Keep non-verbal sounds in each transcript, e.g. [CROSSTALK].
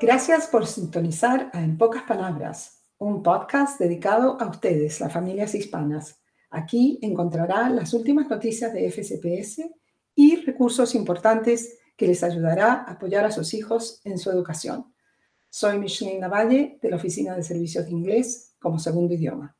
Gracias por sintonizar a En Pocas Palabras, un podcast dedicado a ustedes, las familias hispanas. Aquí encontrará las últimas noticias de FCPS y recursos importantes que les ayudará a apoyar a sus hijos en su educación. Soy Micheline Navalle de la Oficina de Servicios de Inglés como segundo idioma.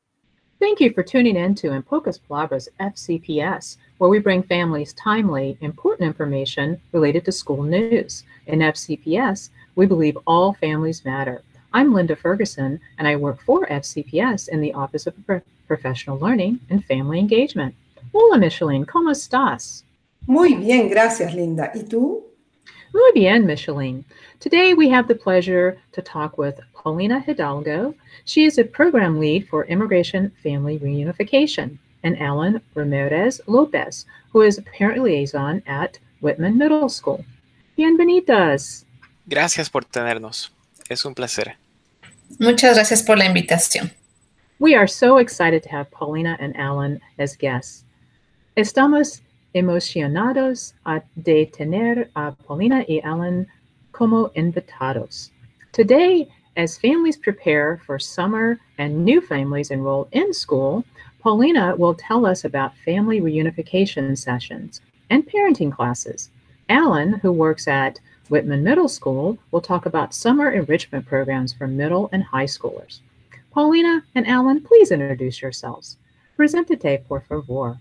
Thank you for tuning in to In Pocas Palabras FCPS, where we bring families timely, important information related to school news. In FCPS, we believe all families matter. I'm Linda Ferguson, and I work for FCPS in the Office of Pro- Professional Learning and Family Engagement. Hola, Micheline, ¿cómo estás? Muy bien, gracias, Linda. ¿Y tú? Muy bien, Micheline. Today we have the pleasure to talk with Paulina Hidalgo. She is a program lead for Immigration Family Reunification, and Alan Ramirez Lopez, who is a parent liaison at Whitman Middle School. Bienvenidas. Gracias por tenernos. Es un placer. Muchas gracias por la invitación. We are so excited to have Paulina and Alan as guests. Estamos emocionados de tener a Paulina y Alan como invitados. Today, as families prepare for summer and new families enroll in school, Paulina will tell us about family reunification sessions and parenting classes. Alan, who works at Whitman Middle School, will talk about summer enrichment programs for middle and high schoolers. Paulina and Alan, please introduce yourselves. Presentate, por favor.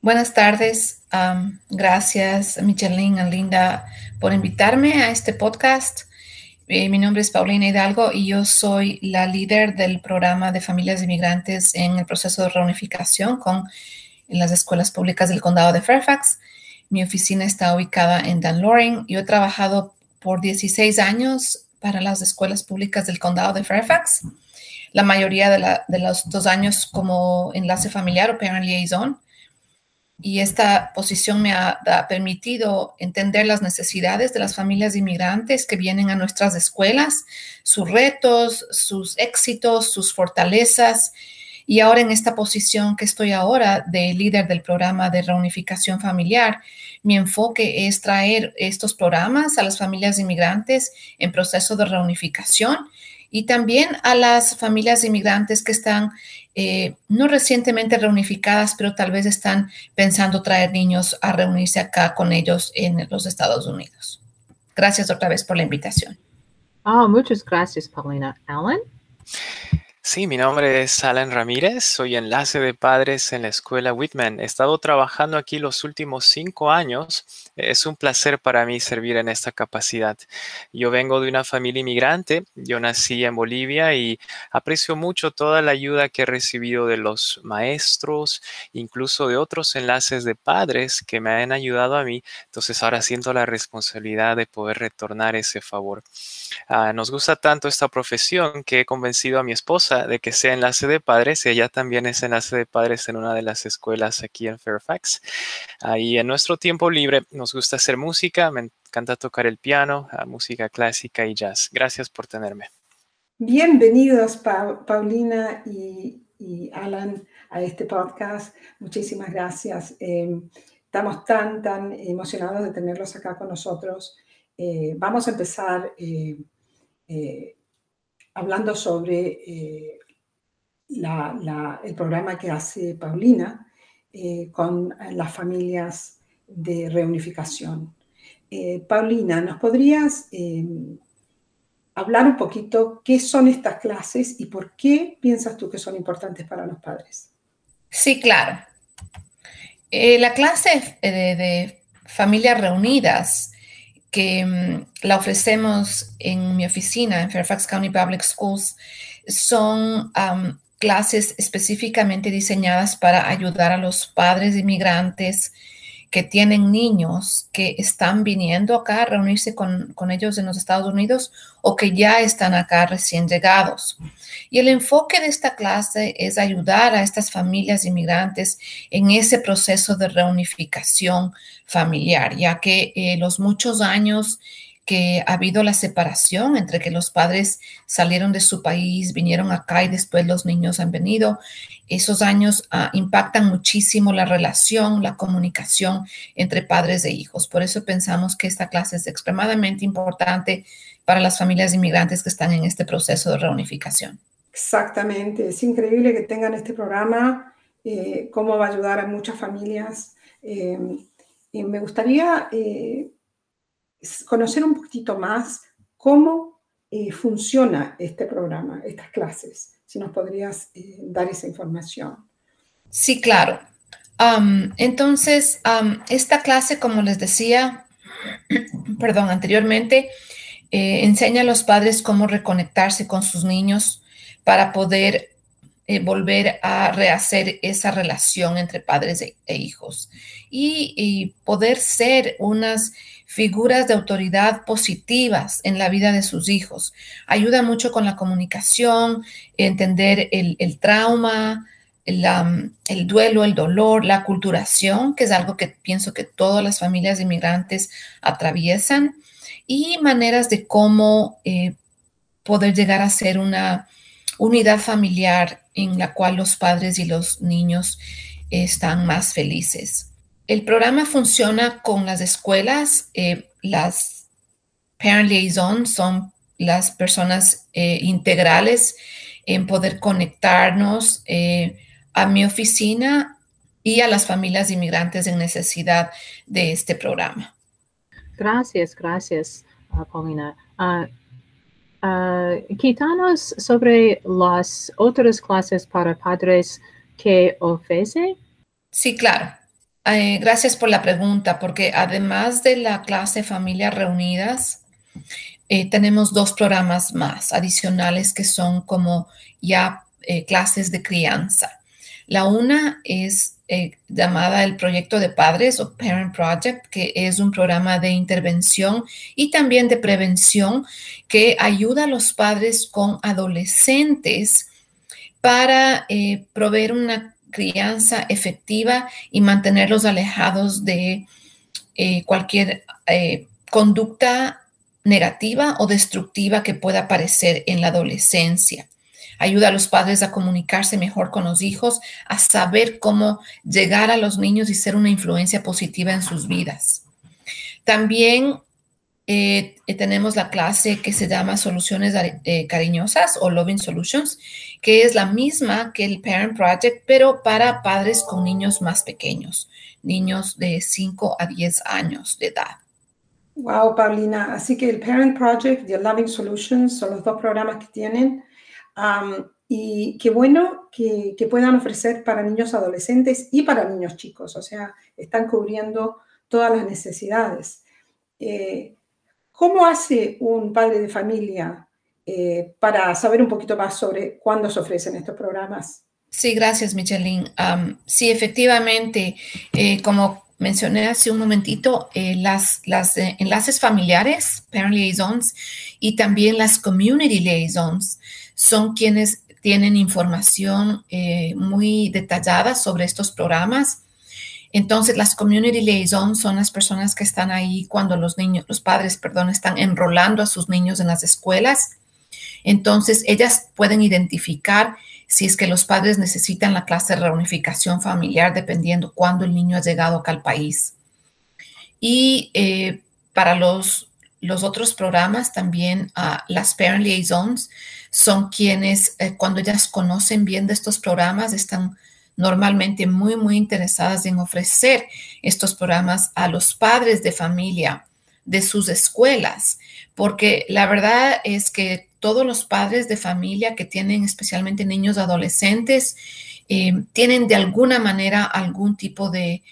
Buenas tardes. Um, gracias, Michelin and Linda, por invitarme a este podcast. Eh, mi nombre es Paulina Hidalgo y yo soy la líder del programa de familias inmigrantes en el proceso de reunificación con las escuelas públicas del condado de Fairfax. Mi oficina está ubicada en Dan Loring. Yo he trabajado por 16 años para las escuelas públicas del condado de Fairfax. La mayoría de, los dos años como enlace familiar o parent liaison y esta posición me ha, ha, permitido entender las necesidades de las familias inmigrantes que vienen a nuestras escuelas, sus retos, sus éxitos, sus fortalezas. Y ahora en esta posición que estoy ahora de líder del programa de reunificación familiar, mi enfoque es traer estos programas a las familias inmigrantes en proceso de reunificación y también a las familias inmigrantes que están eh, no recientemente reunificadas, pero tal vez están pensando traer niños a reunirse acá con ellos en los Estados Unidos. Gracias otra vez por la invitación. Oh, muchas gracias, Paulina. Alan? Sí, mi nombre es Alan Ramírez, soy enlace de padres en la escuela Whitman. He estado trabajando aquí los últimos cinco años. Es un placer para mí servir en esta capacidad. Yo vengo de una familia inmigrante, yo nací en Bolivia y aprecio mucho toda la ayuda que he recibido de los maestros, incluso de otros enlaces de padres que me han ayudado a mí. Entonces ahora siento la responsabilidad de poder retornar ese favor. Uh, nos gusta tanto esta profesión que he convencido a mi esposa de que sea enlace de padres. Ella también es enlace de padres en una de las escuelas aquí en Fairfax. Ahí en nuestro tiempo libre nos gusta hacer música, me encanta tocar el piano, música clásica y jazz. Gracias por tenerme. Bienvenidos, pa Paulina y, y, Alan, a este podcast. Muchísimas gracias. Eh, estamos tan, tan emocionados de tenerlos acá con nosotros. Eh, vamos a empezar eh, eh, hablando sobre eh, el programa que hace Paulina eh, con las familias de reunificación. Eh, Paulina, ¿nos podrías hablar un poquito qué son estas clases y por qué piensas tú que son importantes para los padres? Sí, claro. la clase de familias reunidas que um, la ofrecemos en mi oficina en Fairfax County Public Schools son clases específicamente diseñadas para ayudar a los padres inmigrantes que tienen niños que están viniendo acá a reunirse con, con, ellos en los Estados Unidos o que ya están acá recién llegados. Y el enfoque de esta clase es ayudar a estas familias inmigrantes en ese proceso de reunificación familiar, ya que eh, los muchos años que ha habido la separación entre que los padres salieron de su país, vinieron acá y después los niños han venido. Esos años ah, impactan muchísimo la relación, la comunicación entre padres e hijos. Por eso pensamos que esta clase es extremadamente importante para las familias inmigrantes que están en este proceso de reunificación. Exactamente, es increíble que tengan este programa, eh, cómo va a ayudar a muchas familias. Eh, y me gustaría eh, conocer un poquito más cómo funciona este programa, estas clases, si nos podrías dar esa información. Sí, claro. entonces, esta clase, como les decía, [CLEARS THROAT] perdón, anteriormente, enseña a los padres cómo reconectarse con sus niños para poder eh, volver a rehacer esa relación entre padres e, e hijos y, poder ser unas figuras de autoridad positivas en la vida de sus hijos. Ayuda mucho con la comunicación, entender el, trauma, el, duelo, el dolor, la culturación, que es algo que pienso que todas las familias de inmigrantes atraviesan, y maneras de cómo eh, poder llegar a ser una unidad familiar en la cual los padres y los niños están más felices. El programa funciona con las escuelas, eh, las parent liaisons son las personas eh, integrales en poder conectarnos eh, a mi oficina y a las familias inmigrantes en necesidad de este programa. Gracias, gracias, uh, Paulina. Uh, Uh, quítanos sobre las otras clases para padres que ofrece. Sí, claro. Eh, gracias por la pregunta, porque además de la clase Familias Reunidas, eh, tenemos dos programas más adicionales que son como ya eh, clases de crianza. La una es eh, llamada el Proyecto de Padres o Parent Project, que es un programa de intervención y también de prevención que ayuda a los padres con adolescentes para eh, proveer una crianza efectiva y mantenerlos alejados de eh, cualquier conducta negativa o destructiva que pueda aparecer en la adolescencia ayuda a los padres a comunicarse mejor con los hijos, a saber cómo llegar a los niños y ser una influencia positiva en sus vidas. También eh, eh, tenemos la clase que se llama Soluciones eh, Cariñosas o Loving Solutions, que es la misma que el Parent Project, pero para padres con niños más pequeños, niños de 5 a 10 años de edad. Wow, Paulina. Así que el Parent Project y el Loving Solutions son los dos programas que tienen y qué bueno que, puedan ofrecer para niños adolescentes y para niños chicos, o sea, están cubriendo todas las necesidades. Eh, ¿Cómo hace un padre de familia eh, para saber un poquito más sobre cuándo se ofrecen estos programas? Sí, gracias, Michelin. sí, efectivamente, eh, como mencioné hace un momentito, las, las enlaces familiares, parent liaisons, y también las community liaisons son quienes tienen información eh, muy detallada sobre estos programas. Entonces, las community liaisons son las personas que están ahí cuando los niños, los padres, perdón, están enrolando a sus niños en las escuelas. Entonces, ellas pueden identificar si es que los padres necesitan la clase de reunificación familiar, dependiendo cuándo el niño ha llegado acá al país. Y eh, para los, los otros programas, también uh, las parent liaisons son quienes eh, cuando ellas conocen bien de estos programas están normalmente muy, muy interesadas en ofrecer estos programas a los padres de familia de sus escuelas, porque la verdad es que todos los padres de familia que tienen especialmente niños adolescentes eh, tienen de alguna manera algún tipo de,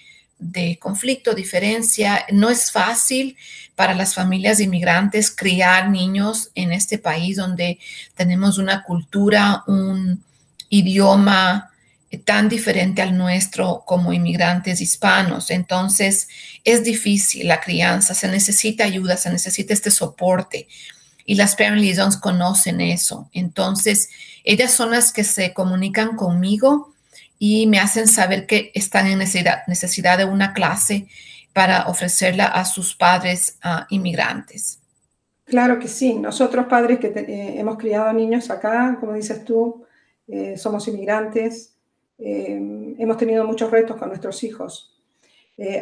de conflicto, diferencia. No es fácil para las familias inmigrantes criar niños en este país donde tenemos una cultura, un idioma tan diferente al nuestro como inmigrantes hispanos. Entonces, es difícil la crianza, se necesita ayuda, se necesita este soporte. Y las parent liaisons conocen eso. Entonces, ellas son las que se comunican conmigo y me hacen saber que están en necesidad, necesidad de una clase para ofrecerla a sus padres inmigrantes. Claro que sí. Nosotros padres que hemos criado niños acá, como dices tú, somos inmigrantes, hemos tenido muchos retos con nuestros hijos.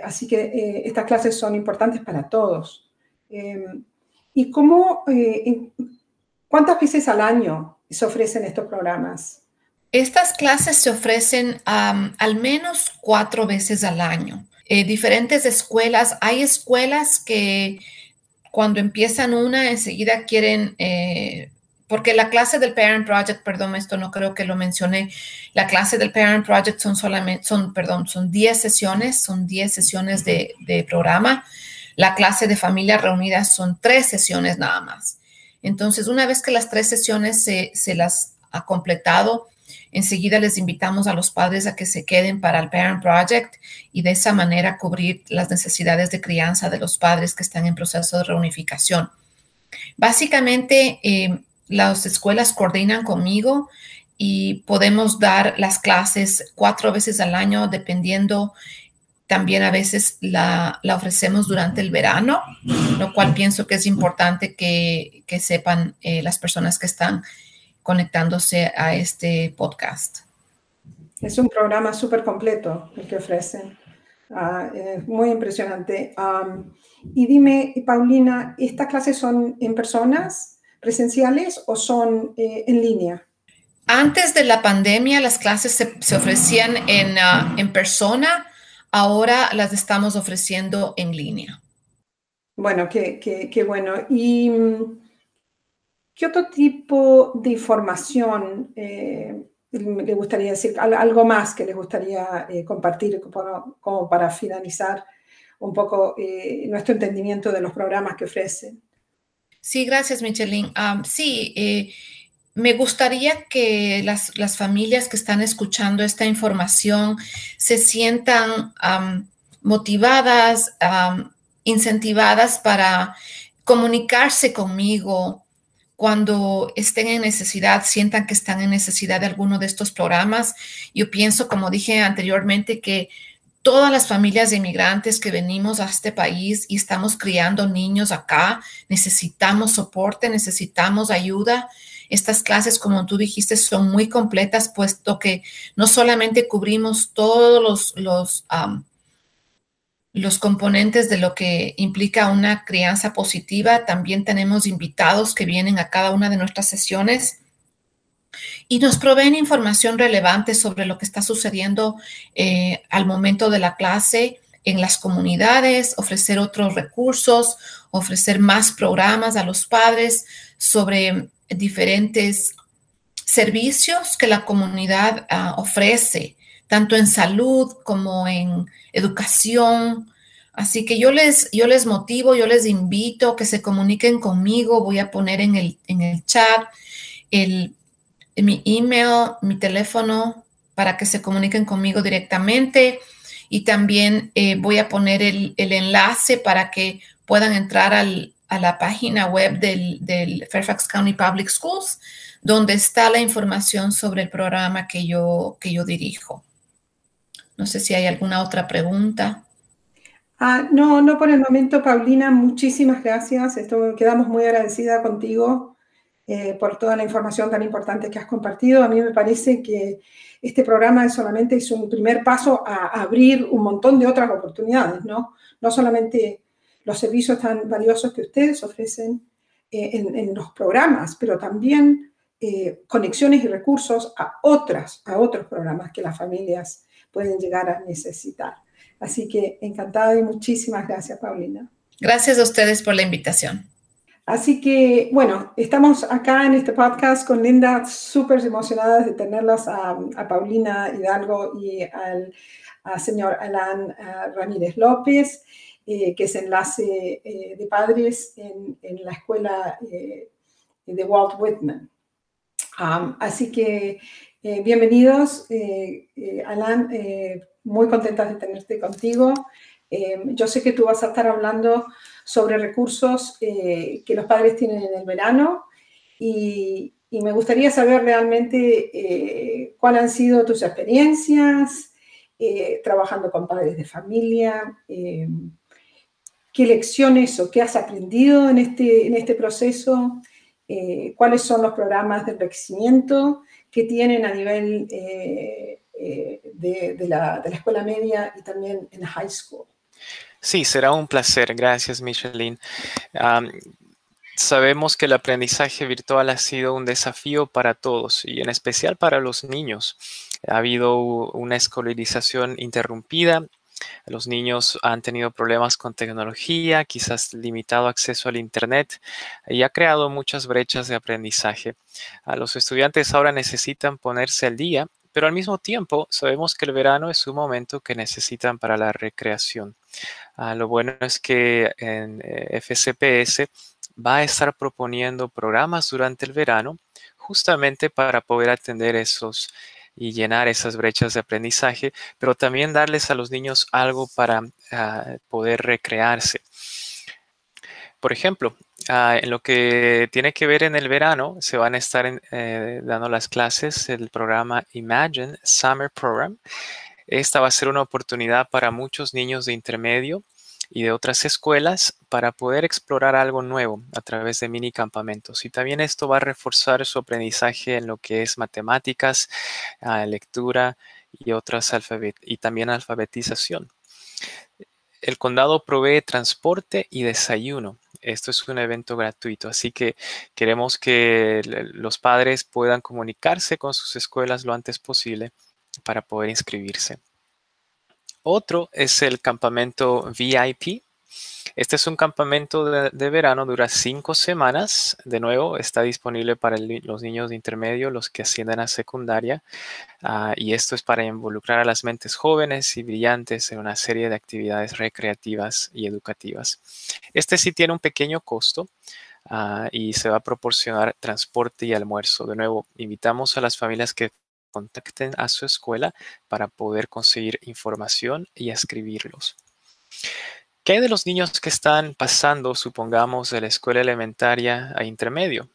así que estas clases son importantes para todos. ¿Y cómo, cuántas veces al año se ofrecen estos programas? Estas clases se ofrecen al menos cuatro veces al año. Eh, diferentes escuelas, hay escuelas que cuando empiezan una enseguida quieren, eh, porque la clase del Parent Project, perdón, esto no creo que lo mencioné, la clase del Parent Project son solamente, son, perdón, son 10 sesiones, son 10 sesiones de, de programa. La clase de familia reunida son tres sesiones nada más. Entonces, una vez que las tres sesiones se, se las ha completado, Enseguida les invitamos a los padres a que se queden para el Parent Project y de esa manera cubrir las necesidades de crianza de los padres que están en proceso de reunificación. Básicamente, eh, las escuelas coordinan conmigo y podemos dar las clases cuatro veces al año, dependiendo. También a veces la, ofrecemos durante el verano, lo cual pienso que es importante que, sepan eh, las personas que están conectándose a este podcast. Es un programa súper completo el que ofrecen. Ah, es muy impresionante. y dime, Paulina, ¿estas clases son en personas, presenciales o son eh, en línea? Antes de la pandemia, las clases se, ofrecían en, ah, en persona. Ahora las estamos ofreciendo en línea. Bueno, qué, qué, qué bueno. Y ¿Qué otro tipo de información eh, le gustaría decir? Algo más que les gustaría eh, compartir como, para finalizar un poco eh, nuestro entendimiento de los programas que ofrecen. Sí, gracias, Michelin. sí, me gustaría que las, las, familias que están escuchando esta información se sientan motivadas, incentivadas para comunicarse conmigo, cuando estén en necesidad, sientan que están en necesidad de alguno de estos programas. Yo pienso, como dije anteriormente, que todas las familias de inmigrantes que venimos a este país y estamos criando niños acá, necesitamos soporte, necesitamos ayuda. Estas clases, como tú dijiste, son muy completas, puesto que no solamente cubrimos todos los, los los componentes de lo que implica una crianza positiva. También tenemos invitados que vienen a cada una de nuestras sesiones y nos proveen información relevante sobre lo que está sucediendo eh, al momento de la clase en las comunidades, ofrecer otros recursos, ofrecer más programas a los padres sobre diferentes servicios que la comunidad ah, ofrece tanto en salud como en educación. Así que yo les, yo les motivo, yo les invito a que se comuniquen conmigo. Voy a poner en el, en el chat el, mi email, mi teléfono para que se comuniquen conmigo directamente. Y también eh, voy a poner el, enlace para que puedan entrar a la página web del, del Fairfax County Public Schools, donde está la información sobre el programa que yo, que yo dirijo. No sé si hay alguna otra pregunta. Ah, no, no por el momento, Paulina. Muchísimas gracias. Esto, quedamos muy agradecida contigo eh, por toda la información tan importante que has compartido. A mí me parece que este programa solamente es un primer paso a abrir un montón de otras oportunidades, ¿no? No solamente los servicios tan valiosos que ustedes ofrecen eh, en, los programas, pero también eh, conexiones y recursos a otras, a otros programas que las familias pueden llegar a necesitar. Así que encantada y muchísimas gracias, Paulina. Gracias a ustedes por la invitación. Así que, bueno, estamos acá en este podcast con Linda, súper emocionadas de tenerlas a, Paulina Hidalgo y al señor Alan Ramírez López, eh, que es enlace eh, de padres en, la escuela eh, de Walt Whitman. así que eh, bienvenidos, eh, eh, Alan, muy contentas de tenerte contigo. yo sé que tú vas a estar hablando sobre recursos que los padres tienen en el verano y, me gustaría saber realmente cuáles han sido tus experiencias trabajando con padres de familia. ¿Qué lecciones o qué has aprendido en este, en este proceso, cuáles son los programas de enriquecimiento que tienen a nivel eh, de, la, escuela media y también en high school. Sí, será un placer. Gracias, Micheline. sabemos que el aprendizaje virtual ha sido un desafío para todos y en especial para los niños. Ha habido una escolarización interrumpida los niños han tenido problemas con tecnología, quizás limitado acceso al Internet y ha creado muchas brechas de aprendizaje. A los estudiantes ahora necesitan ponerse al día, pero al mismo tiempo sabemos que el verano es un momento que necesitan para la recreación. Ah, lo bueno es que en eh, FCPS va a estar proponiendo programas durante el verano justamente para poder atender esos y llenar esas brechas de aprendizaje, pero también darles a los niños algo para ah, poder recrearse. Por ejemplo, ah, en lo que tiene que ver en el verano, se van a estar eh, dando las clases del programa Imagine Summer Program. Esta va a ser una oportunidad para muchos niños de intermedio y de otras escuelas para poder explorar algo nuevo a través de mini campamentos. Y también esto va a reforzar su aprendizaje en lo que es matemáticas, ah, lectura y otras y también alfabetización. El condado provee transporte y desayuno. Esto es un evento gratuito, así que queremos que los padres puedan comunicarse con sus escuelas lo antes posible para poder inscribirse. Otro es el campamento VIP. Este es un campamento de, verano, dura cinco semanas. De nuevo, está disponible para los niños de intermedio, los que ascienden a secundaria. Ah, y esto es para involucrar a las mentes jóvenes y brillantes en una serie de actividades recreativas y educativas. Este sí tiene un pequeño costo. Ah, y se va a proporcionar transporte y almuerzo. De nuevo, invitamos a las familias que contacten a su escuela para poder conseguir información y escribirlos. ¿Qué hay de los niños que están pasando, supongamos, de la escuela elementaria a intermedio?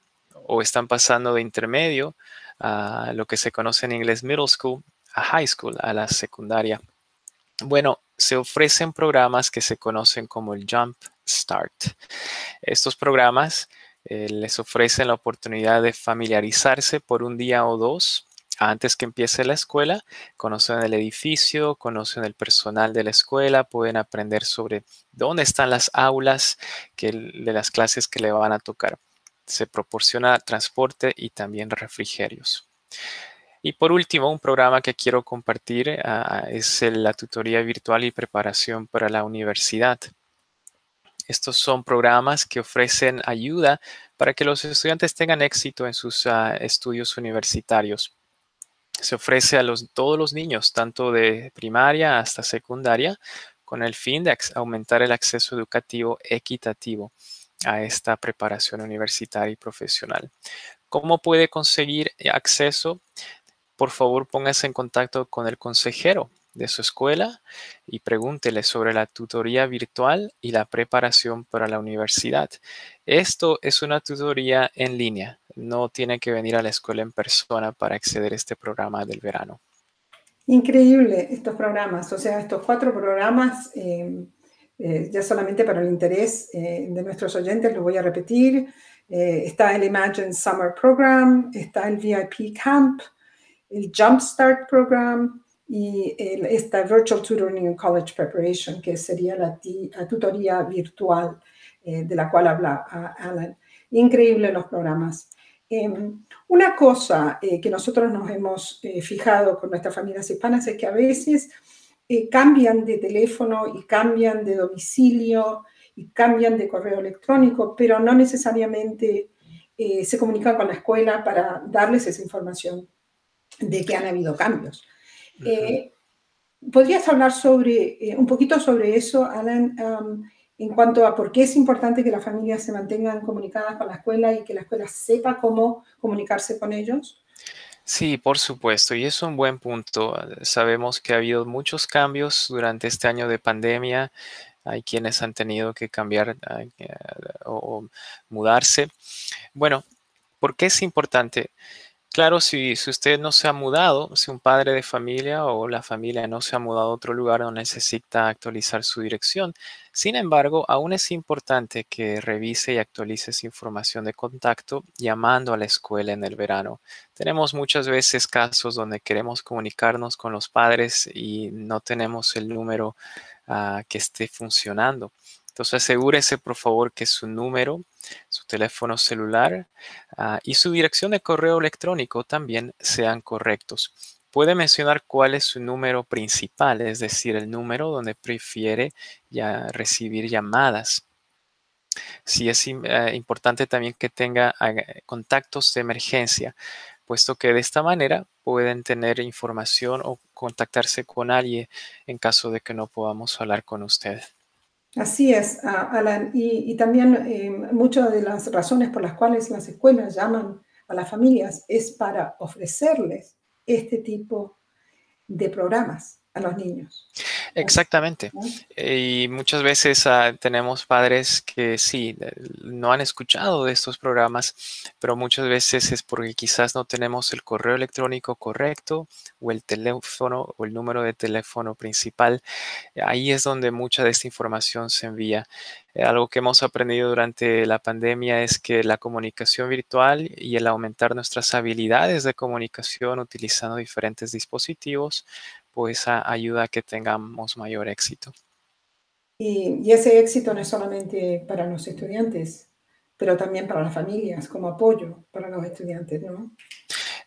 O están pasando de intermedio a lo que se conoce en inglés middle school, a high school, a la secundaria. Bueno, se ofrecen programas que se conocen como el Jump Start. Estos programas eh, les ofrecen la oportunidad de familiarizarse por un día o dos antes que empiece la escuela, conocen el edificio, conocen el personal de la escuela, pueden aprender sobre dónde están las aulas de las clases que le van a tocar. Se proporciona transporte y también refrigerios. Y por último, un programa que quiero compartir ah, es la tutoría virtual y preparación para la universidad. Estos son programas que ofrecen ayuda para que los estudiantes tengan éxito en sus ah, estudios universitarios se ofrece a todos los niños, tanto de primaria hasta secundaria, con el fin de aumentar el acceso educativo equitativo a esta preparación universitaria y profesional. ¿Cómo puede conseguir acceso? Por favor, póngase en contacto con el consejero de su escuela y pregúntele sobre la tutoría virtual y la preparación para la universidad. Esto es una tutoría en línea. No tiene que venir a la escuela en persona para acceder a este programa del verano. Increíble estos programas, o sea, estos cuatro programas, eh, eh, ya solamente para el interés eh, de nuestros oyentes, lo voy a repetir. está el Imagine Summer Program, está el VIP Camp, el Jumpstart Program, y esta Virtual Tutoring and College Preparation, que sería la, tutoría virtual de la cual habla Alan. Increíble los programas. Em, una cosa eh, que nosotros nos hemos eh, fijado con nuestras familias hispanas es que a veces cambian de teléfono y cambian de domicilio y cambian de correo electrónico, pero no necesariamente se comunican con la escuela para darles esa información de que han habido cambios. Eh, ¿Podrías hablar sobre, eh, un poquito sobre eso, Alan, en cuanto a por qué es importante que las familias se mantengan comunicadas con la escuela y que la escuela sepa cómo comunicarse con ellos? Sí, por supuesto, y es un buen punto. Sabemos que ha habido muchos cambios durante este año de pandemia. Hay quienes han tenido que cambiar eh, o mudarse. Bueno, ¿por qué es importante? Claro, si, usted no se ha mudado, si un padre de familia o la familia no se ha mudado a otro lugar o necesita actualizar su dirección, sin embargo, aún es importante que revise y actualice su información de contacto llamando a la escuela en el verano. Tenemos muchas veces casos donde queremos comunicarnos con los padres y no tenemos el número ah, que esté funcionando. Entonces asegúrese por favor que su número, su teléfono celular ah, y su dirección de correo electrónico también sean correctos. Puede mencionar cuál es su número principal, es decir, el número donde prefiere ya recibir llamadas. Sí es eh, importante también que tenga contactos de emergencia, puesto que de esta manera pueden tener información o contactarse con alguien en caso de que no podamos hablar con usted. Así es, Alan. Y, también eh, muchas de las razones por las cuales las escuelas llaman a las familias es para ofrecerles este tipo de programas a los niños. Exactamente. Y muchas veces ah, tenemos padres que sí, no han escuchado de estos programas, pero muchas veces es porque quizás no tenemos el correo electrónico correcto o el teléfono o el número de teléfono principal. Ahí es donde mucha de esta información se envía. Eh, algo que hemos aprendido durante la pandemia es que la comunicación virtual y el aumentar nuestras habilidades de comunicación utilizando diferentes dispositivos pues ayuda a que tengamos mayor éxito. Y, ese éxito no es solamente para los estudiantes, pero también para las familias, como apoyo para los estudiantes, ¿no?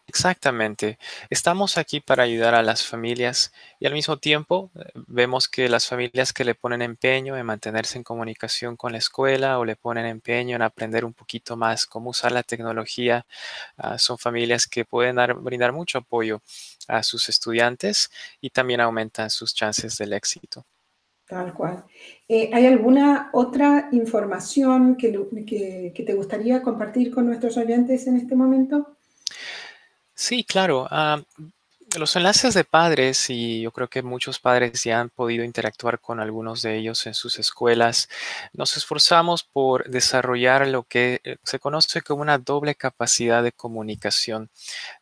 Exactamente. Estamos aquí para ayudar a las familias y al mismo tiempo eh, vemos que las familias que le ponen empeño en mantenerse en comunicación con la escuela o le ponen empeño en aprender un poquito más cómo usar la tecnología, ah, son familias que pueden brindar mucho apoyo a sus estudiantes y también aumentan sus chances del éxito. Tal cual. Eh, ¿Hay alguna otra información que, que te gustaría compartir con nuestros oyentes en este momento? Sí, claro. Ah, los enlaces de padres, y yo creo que muchos padres ya han podido interactuar con algunos de ellos en sus escuelas, nos esforzamos por desarrollar lo que eh, se conoce como una doble capacidad de comunicación.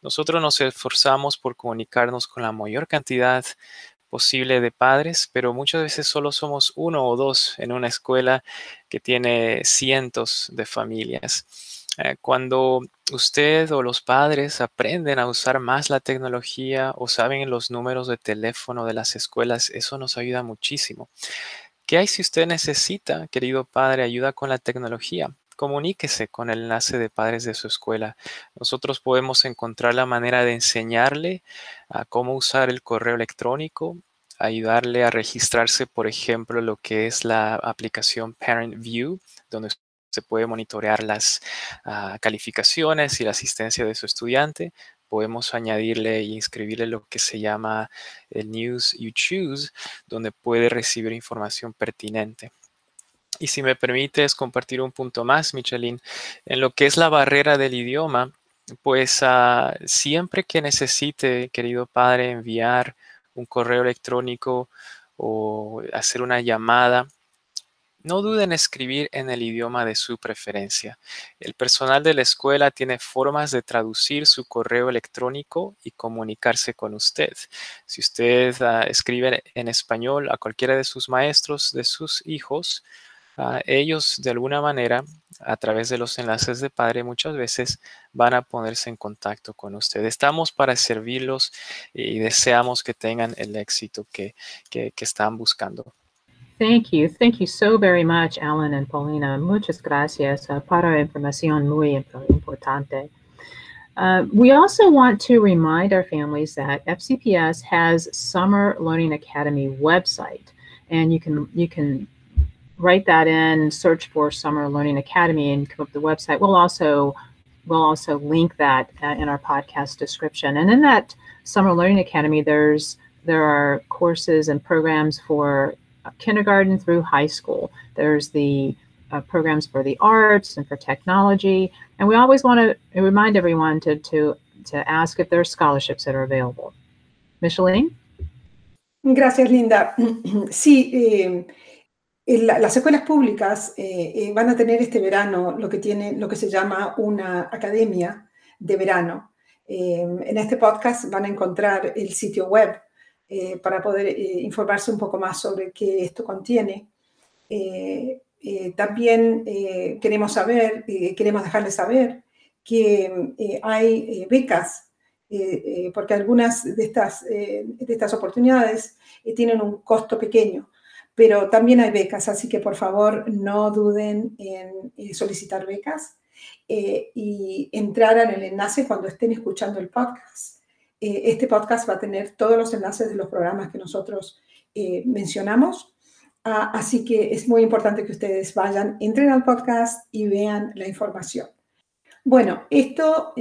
Nosotros nos esforzamos por comunicarnos con la mayor cantidad posible de padres, pero muchas veces solo somos uno o dos en una escuela que tiene cientos de familias. Eh, cuando usted o los padres aprenden a usar más la tecnología o saben los números de teléfono de las escuelas, eso nos ayuda muchísimo. ¿Qué hay si usted necesita, querido padre, ayuda con la tecnología? Comuníquese con el enlace de padres de su escuela. Nosotros podemos encontrar la manera de enseñarle a cómo usar el correo electrónico, ayudarle a registrarse, por ejemplo, lo que es la aplicación Parent View, donde se puede monitorear las ah, calificaciones y la asistencia de su estudiante. Podemos añadirle y inscribirle lo que se llama el News You Choose, donde puede recibir información pertinente. Y si me permites compartir un punto más, Michelin, en lo que es la barrera del idioma, pues ah, siempre que necesite, querido padre, enviar un correo electrónico o hacer una llamada, no duden en escribir en el idioma de su preferencia. El personal de la escuela tiene formas de traducir su correo electrónico y comunicarse con usted. Si usted ah, escribe en español a cualquiera de sus maestros, de sus hijos, ah, ellos de alguna manera, a través de los enlaces de padre, muchas veces van a ponerse en contacto con usted. Estamos para servirlos y deseamos que tengan el éxito que están buscando. Thank you. Thank you so very much, Alan and Paulina. Muchas gracias uh, para información muy importante. Uh, we also want to remind our families that FCPS has Summer Learning Academy website, and you can you can write that in, search for Summer Learning Academy, and come up the website. We'll also we'll also link that uh, in our podcast description. And in that Summer Learning Academy, there's there are courses and programs for kindergarten through high school. There's the uh, programs for the arts and for technology. And we always want to remind everyone to, to, to ask if there are scholarships that are available. Micheline? Gracias, Linda. [CLEARS THROAT] Sí, eh, la, las escuelas públicas eh, eh, van a tener este verano lo que, tiene, lo que se llama una academia de verano. en este podcast van a encontrar el sitio web para poder informarse un poco más sobre qué esto contiene. también queremos saber, queremos dejarles saber que hay becas porque algunas de estas, de estas oportunidades tienen un costo pequeño pero también hay becas, así que por favor no duden en eh, solicitar becas eh, y entrar en el enlace cuando estén escuchando el podcast. Eh, este podcast va a tener todos los enlaces de los programas que nosotros mencionamos, ah, así que es muy importante que ustedes vayan, entren al podcast y vean la información. Bueno, esto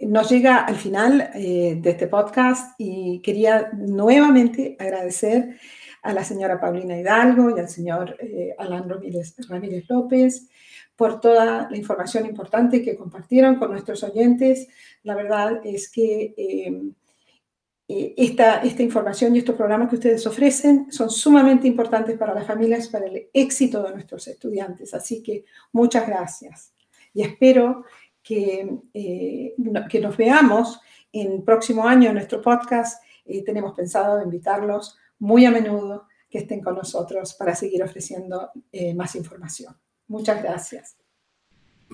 nos llega al final eh, de este podcast y quería nuevamente agradecer a la señora Paulina Hidalgo y al señor eh, Alan Ramírez, López por toda la información importante que compartieron con nuestros oyentes. La verdad es que em, eh, esta, esta información y estos programas que ustedes ofrecen son sumamente importantes para las familias, para el éxito de nuestros estudiantes. Así que muchas gracias. Y espero que, eh, que nos veamos en próximo año en nuestro podcast. Eh, tenemos pensado invitarlos muy a menudo que estén con nosotros para seguir ofreciendo eh, más información. Muchas gracias.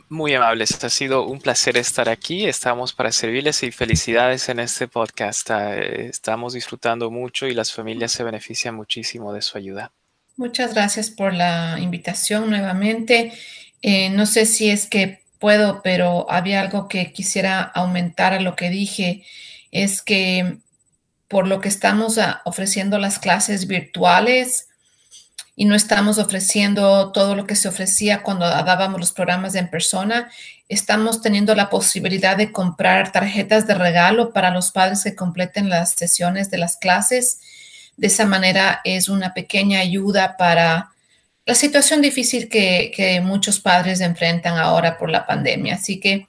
Muy amables, ha sido un placer estar aquí. Estamos para servirles y felicidades en este podcast. Ah, estamos disfrutando mucho y las familias se benefician muchísimo de su ayuda. Muchas gracias por la invitación nuevamente. no sé si es que puedo, pero había algo que quisiera aumentar a lo que dije, es que por lo que estamos ah, ofreciendo las clases virtuales y no estamos ofreciendo todo lo que se ofrecía cuando dábamos los programas en persona, estamos teniendo la posibilidad de comprar tarjetas de regalo para los padres que completen las sesiones de las clases. De esa manera es una pequeña ayuda para la situación difícil que, muchos padres enfrentan ahora por la pandemia. Así que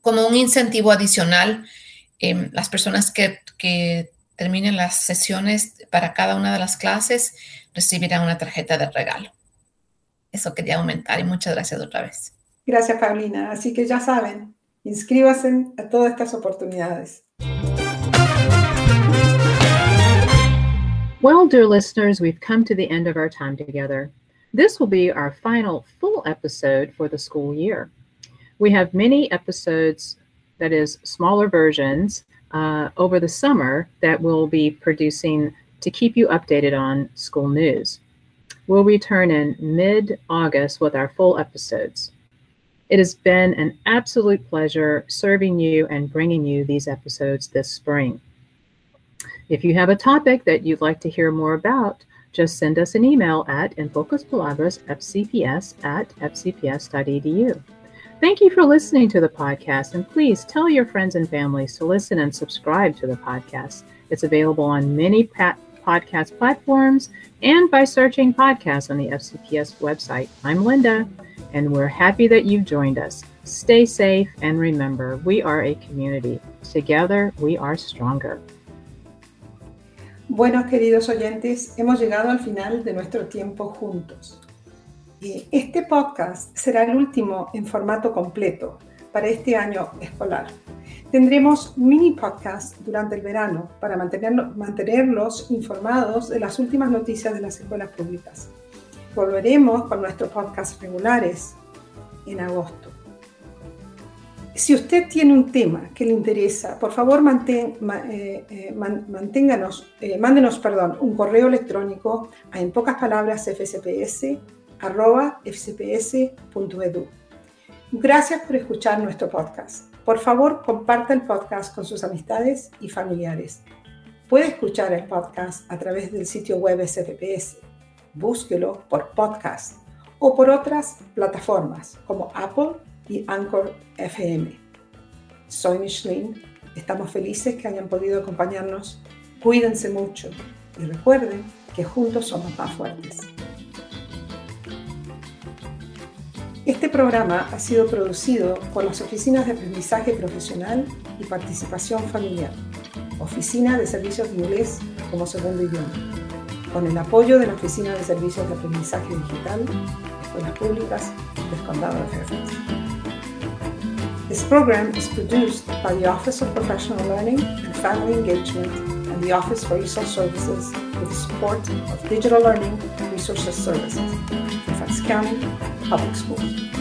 como un incentivo adicional, em, las personas que, que terminen las sesiones para cada una de las clases recibirán una tarjeta de regalo. Eso quería aumentar y muchas gracias otra vez. Gracias, Paulina. Así que ya saben, inscríbanse a todas estas oportunidades. Well, dear listeners, we've come to the end of our time together. This will be our final full episode for the school year. We have many episodes, that is, smaller versions, uh, over the summer that we'll be producing to keep you updated on school news. We'll return in mid August with our full episodes. It has been an absolute pleasure serving you and bringing you these episodes this spring. If you have a topic that you'd like to hear more about, just send us an email at infocuspalavras.fcps at fcps.edu. Thank you for listening to the podcast, and please tell your friends and families to listen and subscribe to the podcast. It's available on many pat- podcast platforms and by searching podcasts on the FCPS website. I'm Linda, and we're happy that you've joined us. Stay safe, and remember, we are a community. Together, we are stronger. Bueno, queridos oyentes, hemos llegado al final de nuestro tiempo juntos. Este podcast será el último en formato completo para este año escolar. Tendremos mini podcasts durante el verano para mantenerlos informados de las últimas noticias de las escuelas públicas. Volveremos con nuestros podcasts regulares en agosto. Si usted tiene un tema que le interesa, por favor eh, eh, manténganos, eh, mándenos perdón, un correo electrónico a en pocas palabras fcps.edu. Gracias por escuchar nuestro podcast. Por favor, comparta el podcast con sus amistades y familiares. Puede escuchar el podcast a través del sitio web SFPS. Búsquelo por podcast o por otras plataformas como Apple y Anchor FM. Soy Micheline, estamos felices que hayan podido acompañarnos. Cuídense mucho y recuerden que juntos somos más fuertes. Este programa ha sido producido por las Oficinas de Aprendizaje Profesional y Participación Familiar, Oficina de Servicios de Inglés como Segundo Idioma, con el apoyo de la Oficina de Servicios de Aprendizaje Digital, Escuelas Públicas del Condado de Fairfax. This program is produced by the Office of Professional Learning and Family Engagement and the Office for ESOL Services with the support of Digital Learning Resources Services, Fairfax County Public Schools.